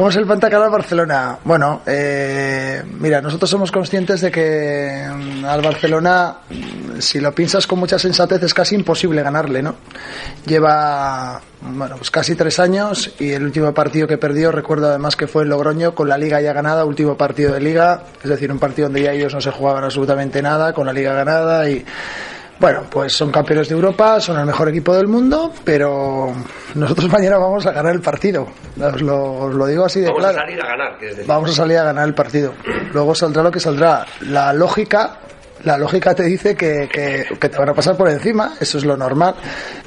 ¿Cómo es el Pantacal al Barcelona? Bueno, eh, mira, nosotros somos conscientes de que mm, al Barcelona, mm, si lo piensas con mucha sensatez, es casi imposible ganarle, ¿no? Lleva, bueno, pues casi tres años y el último partido que perdió, recuerdo además que fue el Logroño, con la Liga ya ganada, último partido de Liga, es decir, un partido donde ya ellos no se jugaban absolutamente nada, con la Liga ganada y bueno, pues son campeones de Europa, son el mejor equipo del mundo, pero nosotros mañana vamos a ganar el partido. Os lo, os lo digo así de Vamos claro. a salir a ganar. decir. Vamos a salir a ganar el partido. Luego saldrá lo que saldrá. La lógica, la lógica te dice que, que, que te van a pasar por encima, eso es lo normal.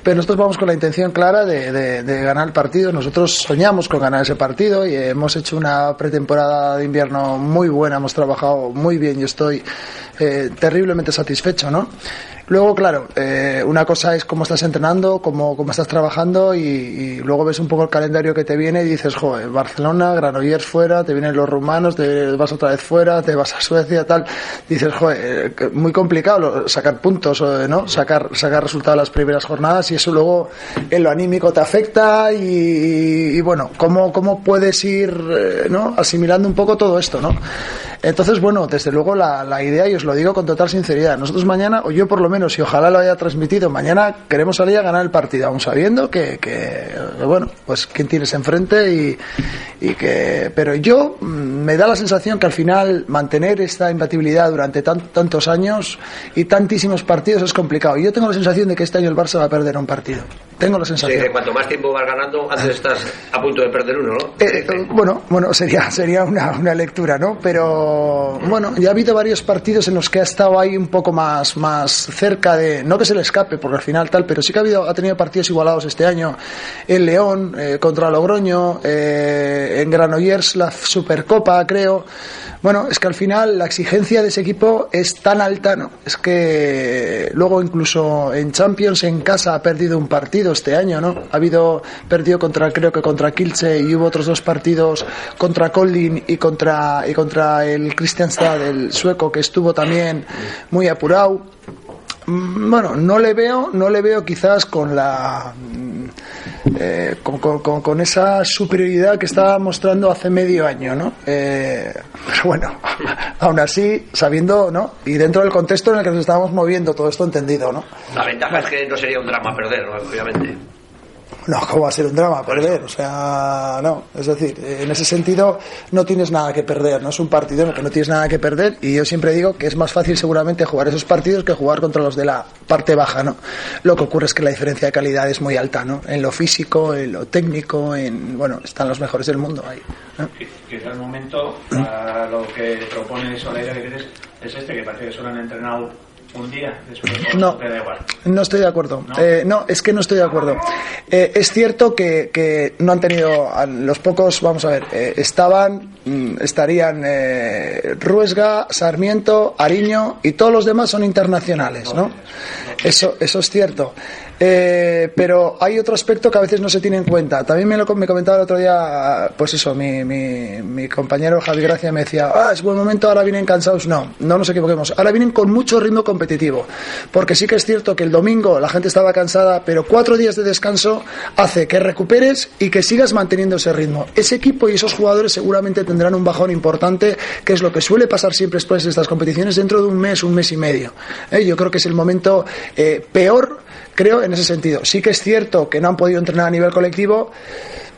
Pero nosotros vamos con la intención clara de, de- de ganar el partido. Nosotros soñamos con ganar ese partido y hemos hecho una pretemporada de invierno muy buena, hemos trabajado muy bien y estoy eh, terriblemente satisfecho, ¿no? Luego, claro, eh, una cosa es cómo estás entrenando, cómo, cómo estás trabajando y, y luego ves un poco el calendario que te viene y dices, joder, Barcelona, Granollers fuera, te vienen los rumanos, te vas otra vez fuera, te vas a Suecia, tal. Dices, joder, eh, muy complicado sacar puntos, ¿no? Sacar, sacar resultados las primeras jornadas y eso luego en lo anímico te afecta y, y, bueno, ¿cómo, cómo puedes ir, eh, ¿no? Asimilando un poco todo esto, ¿no? Entonces, bueno, desde luego la, la idea, y os lo digo con total sinceridad, nosotros mañana, o yo por lo menos, y ojalá lo haya transmitido, mañana queremos salir a ganar el partido, aún sabiendo que, que, bueno, pues quién tienes enfrente y, y que... Pero yo mm, me da la sensación que al final mantener esta imbatibilidad durante tan- tantos años y tantísimos partidos es complicado. Y yo tengo la sensación de que este año el Barça va a perder un partido. Tengo la Sí, sensación. que cuanto más tiempo vas ganando, antes estás a punto de perder uno, ¿no? Eh, eh, bueno, bueno, sería, sería una, una lectura, ¿no? Pero bueno, ya ha habido varios partidos en los que ha estado ahí un poco más, más cerca de, no que se le escape, porque al final tal, pero sí que ha habido, ha tenido partidos igualados este año. En León, eh, contra Logroño, eh, en Granollers la Supercopa, creo. Bueno, es que al final la exigencia de ese equipo es tan alta, ¿no? Es que luego incluso en Champions en casa ha perdido un partido este año, ¿no? Ha habido perdido contra creo que contra Kielce y hubo otros dos partidos contra Kolding y contra y contra el Kristianstad el sueco que estuvo también muy apurado. Mm, Bueno, no le veo, no le veo quizás con la mm, eh, con, con- con- esa superioridad que estaba mostrando hace medio año, ¿no? Eh, pero bueno, aún así, sabiendo, ¿no? Y dentro del contexto en el que nos estábamos moviendo, todo esto entendido, ¿no? La ventaja es que no sería un drama perder, obviamente. No, ¿cómo va a ser un drama perder? O sea, no. Es decir, en ese sentido no tienes nada que perder, no es un partido en el que no tienes nada que perder y yo siempre digo que es más fácil seguramente jugar esos partidos que jugar contra los de la parte baja, ¿no? Lo que ocurre es que la diferencia de calidad es muy alta, ¿no? En lo físico, en lo técnico, en, bueno, están los mejores del mundo ahí. ¿no? Quizá el momento, a lo que propone dices, es este, que parece que solo han entrenado un día después. No. da igual. No estoy de acuerdo. No. Eh, no, es que no estoy de acuerdo. Eh, es cierto que, que no han tenido, a los pocos, vamos a ver, eh, estaban, mm, estarían eh, Ruesga, Sarmiento, Ariño y todos los demás son internacionales, ¿no? Eso, eso es cierto. Eh, pero hay otro aspecto que a veces no se tiene en cuenta. También me lo me comentaba el otro día, pues eso, mi, compañero Javi Gracia me decía, ah, es buen momento, ahora vienen cansados. No, no nos equivoquemos. Ahora vienen con mucho ritmo competitivo. Porque sí que es cierto que el domingo la gente estaba cansada, pero cuatro días de descanso hace que recuperes y que sigas manteniendo ese ritmo. Ese equipo y esos jugadores seguramente tendrán un bajón importante, que es lo que suele pasar siempre después de estas competiciones dentro de un mes, un mes y medio. ¿Eh? Yo creo que es el momento eh, peor creo en ese sentido. Sí que es cierto que no han podido entrenar a nivel colectivo,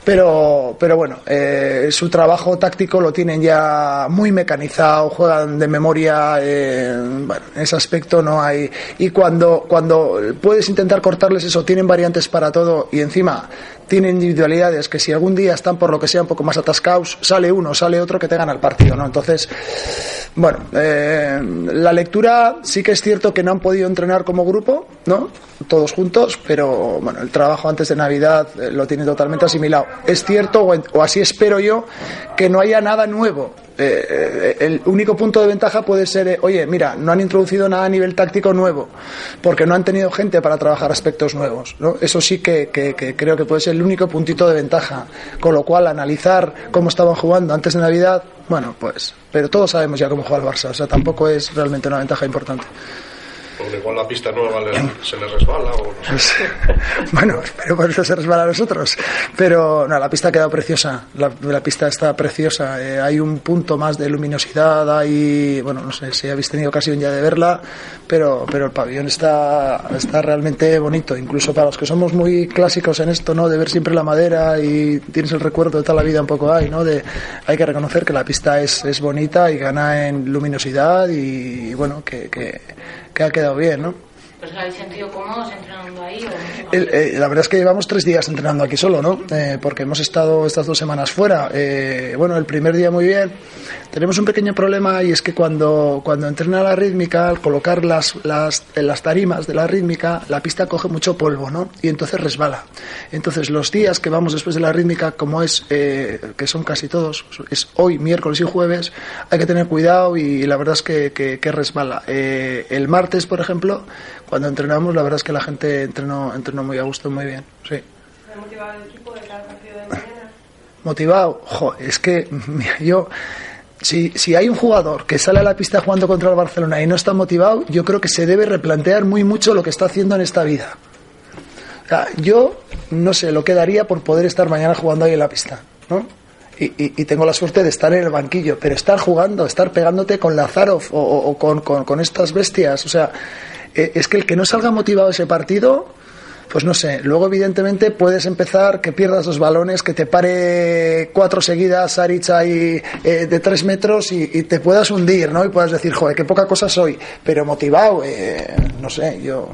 pero, pero bueno, eh, su trabajo táctico lo tienen ya muy mecanizado, juegan de memoria, eh, bueno, en ese aspecto no hay. Y cuando, cuando puedes intentar cortarles eso, tienen variantes para todo y encima tiene individualidades que si algún día están por lo que sea un poco más atascados, sale uno, sale otro que te gana el partido, ¿no? Entonces, bueno, eh, la lectura sí que es cierto que no han podido entrenar como grupo, ¿no? Todos juntos, pero bueno, el trabajo antes de Navidad eh, lo tiene totalmente asimilado. Es cierto, o, o así espero yo, que no haya nada nuevo eh, el único punto de ventaja puede ser, eh, oye, mira, no han introducido nada a nivel táctico nuevo, porque no han tenido gente para trabajar aspectos nuevos. ¿no? Eso sí que, que, que, creo que puede ser el único puntito de ventaja. Con lo cual, analizar cómo estaban jugando antes de Navidad, bueno, pues, pero todos sabemos ya cómo juega el Barça, o sea, tampoco es realmente una ventaja importante. Porque igual la pista nueva le, se les resbala bueno, pero por eso se resbala a nosotros. Pero no, la pista ha quedado preciosa. La, pista está preciosa. Eh, hay un punto más de luminosidad. Hay, bueno, no sé si habéis tenido ocasión ya de verla, pero, pero el pabellón está, está realmente bonito. Incluso para los que somos muy clásicos en esto, ¿no? De ver siempre la madera y tienes el recuerdo de toda la vida un poco ahí, ¿no? De, hay que reconocer que la pista es, es bonita y gana en luminosidad y, y bueno, que, que que ha quedado bien, ¿no? ¿Pues habéis sentido cómodos entrenando ahí? O el, eh, la verdad es que llevamos tres días entrenando aquí solo, ¿no? Eh, porque hemos estado estas dos semanas fuera. Eh, bueno, el primer día muy bien. Tenemos un pequeño problema y es que cuando, cuando entrena la rítmica, al colocar las, las, las tarimas de la rítmica, la pista coge mucho polvo, ¿no? Y entonces resbala. Entonces los días que vamos después de la rítmica, como es, que son casi todos, es hoy, miércoles y jueves, hay que tener cuidado y la verdad es que, que, que resbala. el martes, por ejemplo, cuando entrenamos, la verdad es que la gente entrenó, entrenó muy a gusto, muy bien. Sí. motivado el equipo de cada partido de mañana? Motivado, jo, es que mira, yo. Si, si hay un jugador que sale a la pista jugando contra el Barcelona y no está motivado, yo creo que se debe replantear muy mucho lo que está haciendo en esta vida. O sea, yo no sé lo que daría por poder estar mañana jugando ahí en la pista, ¿no? Y, y, y, tengo la suerte de estar en el banquillo, pero estar jugando, estar pegándote con Lazarov o, o, o con, con, con, estas bestias, o sea, es que el que no salga motivado ese partido, pues no sé, luego evidentemente puedes empezar que pierdas los balones, que te pare cuatro seguidas Saric ahí eh, de tres metros y, te puedas hundir, ¿no? Y puedas decir, joder, qué poca cosa soy, pero motivado, eh, no sé, yo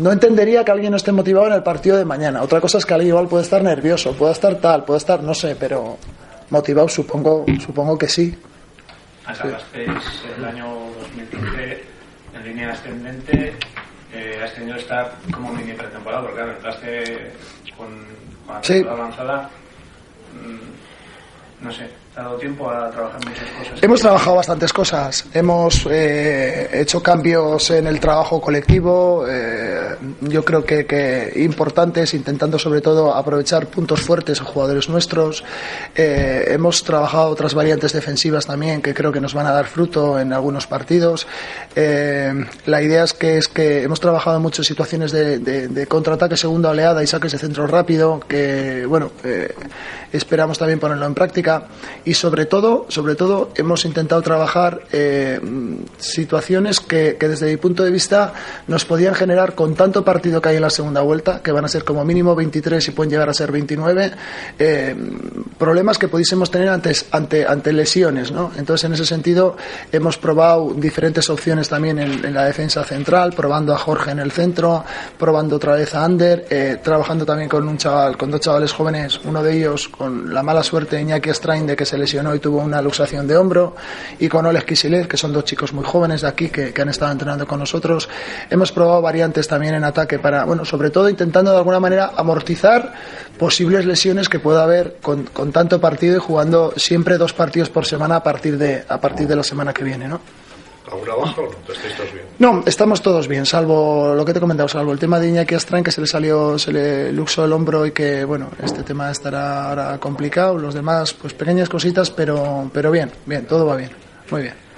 no entendería que alguien no esté motivado en el partido de mañana. Otra cosa es que alguien igual puede estar nervioso, puede estar tal, puede estar, no sé, pero motivado supongo, supongo que sí. El año 2015 en línea ascendente, eh, has tenido que estar como mini pretemporada, porque claro, entraste con, con la Sí. avanzada. mm, no sé, ¿te ha dado tiempo a? Hemos trabajado bastantes cosas. Hemos eh, hecho cambios en el trabajo colectivo. eh, yo creo que, que importantes, intentando sobre todo aprovechar puntos fuertes en jugadores nuestros. Eh, hemos trabajado otras variantes defensivas también que creo que nos van a dar fruto en algunos partidos. La idea es que es que hemos trabajado mucho en situaciones de, de, contraataque segunda oleada y saques de centro rápido que bueno esperamos también ponerlo en práctica y sobre todo sobre todo hemos intentado trabajar eh, situaciones que, desde mi punto de vista nos podían generar con tanto partido que hay en la segunda vuelta que van a ser como mínimo 23 y pueden llegar a ser 29 eh, problemas que pudiésemos tener antes ante ante lesiones ¿no? entonces en ese sentido hemos probado diferentes opciones también en, en la defensa central probando a Jorge en el centro probando otra vez a Ander eh, trabajando también con un chaval con dos chavales jóvenes uno de ellos con la mala suerte de Iñaki Strain de que se lesionó y tuvo una luxación de hombro y con Oleg Kisilev que son dos chicos muy jóvenes de aquí que, han estado entrenando con nosotros hemos probado variantes también en ataque para bueno sobre todo intentando de alguna manera amortizar posibles lesiones que pueda haber con, con tanto partido y jugando siempre dos partidos por semana a partir de a partir de la semana que viene ¿no? ¿Alguna baja o no? ¿Estáis todos bien? No, estamos todos bien, salvo lo que te he comentado, salvo el tema de Iñaki Astrain, que se le salió, se le luxó el hombro y que, bueno, este tema estará ahora complicado. Los demás, pues pequeñas cositas, pero, pero bien, bien, todo va bien, muy bien.